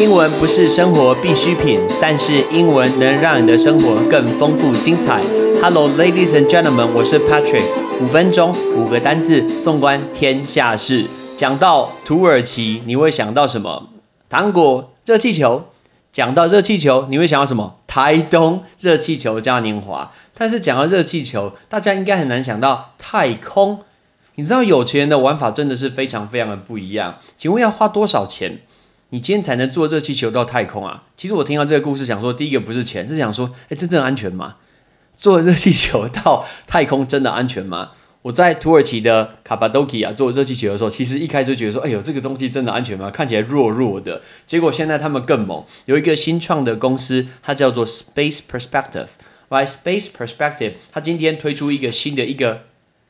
英文不是生活必需品，但是英文能让你的生活更丰富精彩。Hello, ladies and gentlemen，我是 Patrick。五分钟，五个单字，纵观天下事。讲到土耳其，你会想到什么？糖果、热气球。讲到热气球，你会想到什么？台东热气球嘉年华。但是讲到热气球，大家应该很难想到太空。你知道有钱人的玩法真的是非常非常的不一样。请问要花多少钱？你今天才能坐热气球到太空啊？其实我听到这个故事，想说第一个不是钱，是想说，哎，真正安全吗？坐热气球到太空真的安全吗？我在土耳其的卡巴多基亚坐热气球的时候，其实一开始觉得说，哎呦，这个东西真的安全吗？看起来弱弱的。结果现在他们更猛，有一个新创的公司，它叫做 Space Perspective。By Space Perspective，它今天推出一个新的一个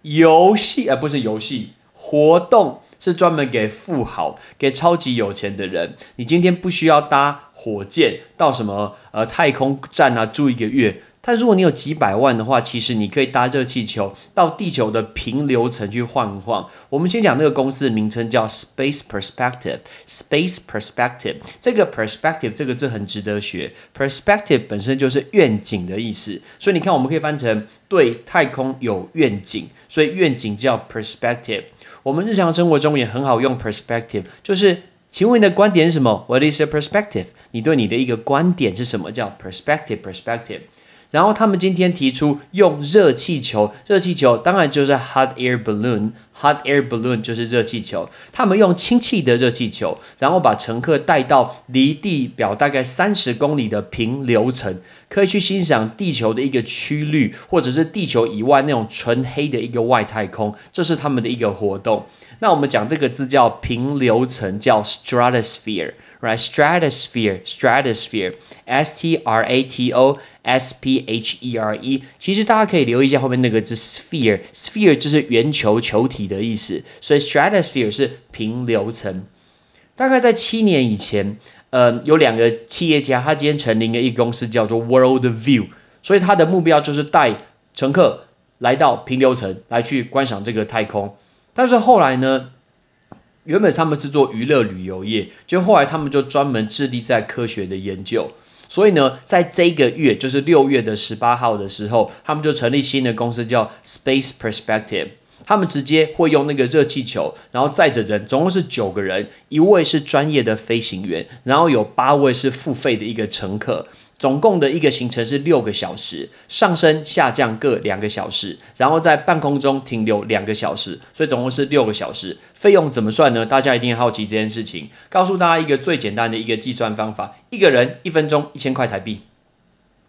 游戏，而不是游戏活动。是专门给富豪、给超级有钱的人。你今天不需要搭火箭到什么呃太空站啊住一个月，但如果你有几百万的话，其实你可以搭热气球到地球的平流层去晃一晃。我们先讲那个公司的名称叫 Space Perspective。Space Perspective 这个 Perspective 这个字很值得学。Perspective 本身就是愿景的意思，所以你看我们可以翻成对太空有愿景，所以愿景叫 Perspective。我们日常生活中也很好用 perspective，就是请问你的观点是什么？What is your perspective？你对你的一个观点是什么？叫 perspective，perspective。然后他们今天提出用热气球，热气球当然就是 hot air balloon，hot air balloon 就是热气球。他们用氢气的热气球，然后把乘客带到离地表大概三十公里的平流层，可以去欣赏地球的一个曲率，或者是地球以外那种纯黑的一个外太空。这是他们的一个活动。那我们讲这个字叫平流层，叫 stratosphere。Right, stratosphere, stratosphere, S-T-R-A-T-O, S-P-H-E-R-E。其实大家可以留意一下后面那个字 sphere, sphere 就是圆球、球体的意思，所以 stratosphere 是平流层。大概在七年以前，呃，有两个企业家，他今天成立了一个公司，叫做 World View，所以他的目标就是带乘客来到平流层来去观赏这个太空。但是后来呢？原本他们是做娱乐旅游业，就后来他们就专门致力在科学的研究。所以呢，在这个月，就是六月的十八号的时候，他们就成立新的公司，叫 Space Perspective。他们直接会用那个热气球，然后载着人，总共是九个人，一位是专业的飞行员，然后有八位是付费的一个乘客。总共的一个行程是六个小时，上升下降各两个小时，然后在半空中停留两个小时，所以总共是六个小时。费用怎么算呢？大家一定好奇这件事情。告诉大家一个最简单的一个计算方法：一个人一分钟一千块台币。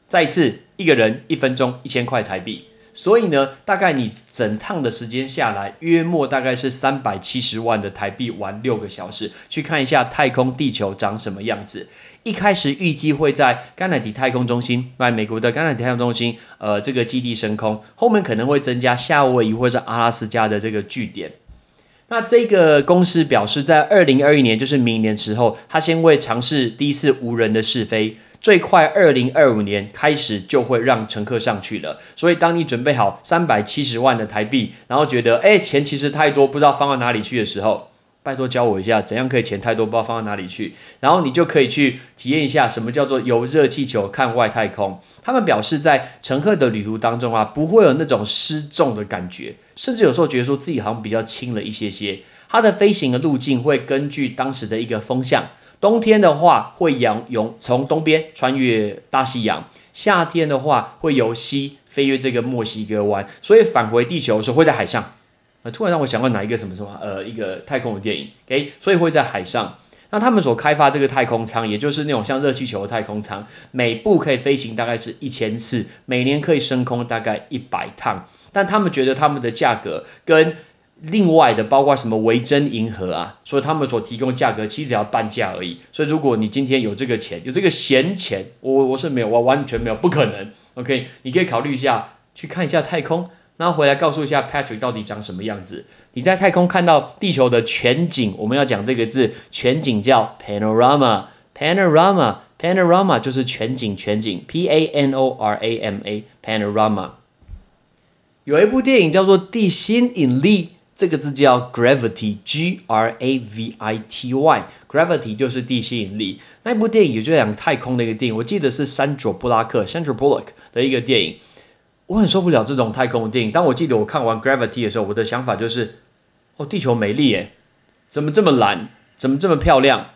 再一次，一个人一分钟一千块台币。所以呢，大概你整趟的时间下来，约莫大概是三百七十万的台币玩六个小时，去看一下太空地球长什么样子。一开始预计会在甘乃迪太空中心，在美国的甘乃迪太空中心，呃，这个基地升空。后面可能会增加夏威夷或者阿拉斯加的这个据点。那这个公司表示，在二零二一年，就是明年时候，他先会尝试第一次无人的试飞，最快二零二五年开始就会让乘客上去了。所以，当你准备好三百七十万的台币，然后觉得哎钱其实太多，不知道放到哪里去的时候，拜托教我一下，怎样可以钱太多不知道放到哪里去？然后你就可以去体验一下什么叫做游热气球看外太空。他们表示，在乘客的旅途当中啊，不会有那种失重的感觉，甚至有时候觉得说自己好像比较轻了一些些。它的飞行的路径会根据当时的一个风向，冬天的话会仰由从东边穿越大西洋，夏天的话会由西飞越这个墨西哥湾，所以返回地球的时候会在海上。那突然让我想到哪一个什么什么呃一个太空的电影，OK，所以会在海上。那他们所开发这个太空舱，也就是那种像热气球的太空舱，每步可以飞行大概是一千次，每年可以升空大概一百趟。但他们觉得他们的价格跟另外的包括什么维珍银河啊，所以他们所提供价格其实只要半价而已。所以如果你今天有这个钱，有这个闲钱，我我是没有，我完全没有，不可能。OK，你可以考虑一下去看一下太空。然后回来告诉一下 Patrick 到底长什么样子？你在太空看到地球的全景，我们要讲这个字，全景叫 panorama，panorama，panorama 就是全景，全景，P A N O R A M A，panorama。有一部电影叫做《地心引力》。这个字叫 gravity，G R A V I T Y，gravity 就是地吸引力。那部电影也就讲太空的一个电影，我记得是山卓布拉克 （Sandra Bullock） 的一个电影。我很受不了这种太空的电影。当我记得我看完 Gravity 的时候，我的想法就是：哦，地球美丽耶，怎么这么蓝？怎么这么漂亮？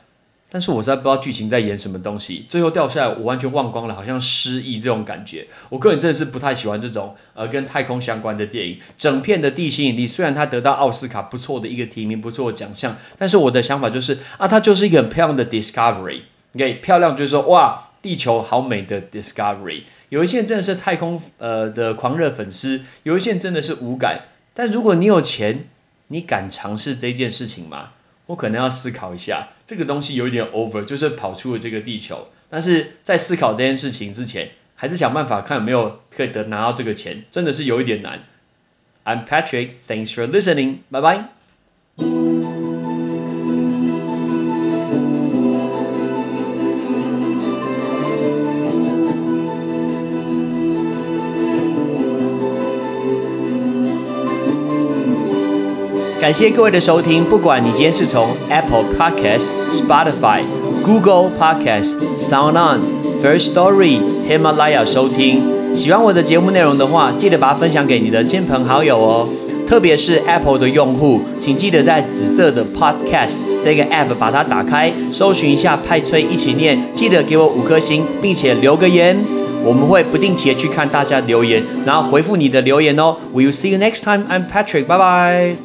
但是我实在不知道剧情在演什么东西。最后掉下来，我完全忘光了，好像失忆这种感觉。我个人真的是不太喜欢这种呃跟太空相关的电影。整片的地心引力虽然它得到奥斯卡不错的一个提名，不错的奖项，但是我的想法就是啊，它就是一个很漂亮的 Discovery。OK，漂亮就是说哇，地球好美的 Discovery。有一些真的是太空呃的狂热粉丝，有一些真的是无感。但如果你有钱，你敢尝试这件事情吗？我可能要思考一下。这个东西有一点 over，就是跑出了这个地球。但是在思考这件事情之前，还是想办法看有没有可以得拿到这个钱，真的是有一点难。I'm Patrick，thanks for listening，bye bye。感谢各位的收听，不管你今天是从 Apple Podcast、Spotify、Google Podcast、Sound On、First Story、Himalaya 收听，喜欢我的节目内容的话，记得把它分享给你的亲朋好友哦。特别是 Apple 的用户，请记得在紫色的 Podcast 这个 App 把它打开，搜寻一下派崔一起念，记得给我五颗星，并且留个言，我们会不定期的去看大家留言，然后回复你的留言哦。We'll see you next time. I'm Patrick. Bye bye.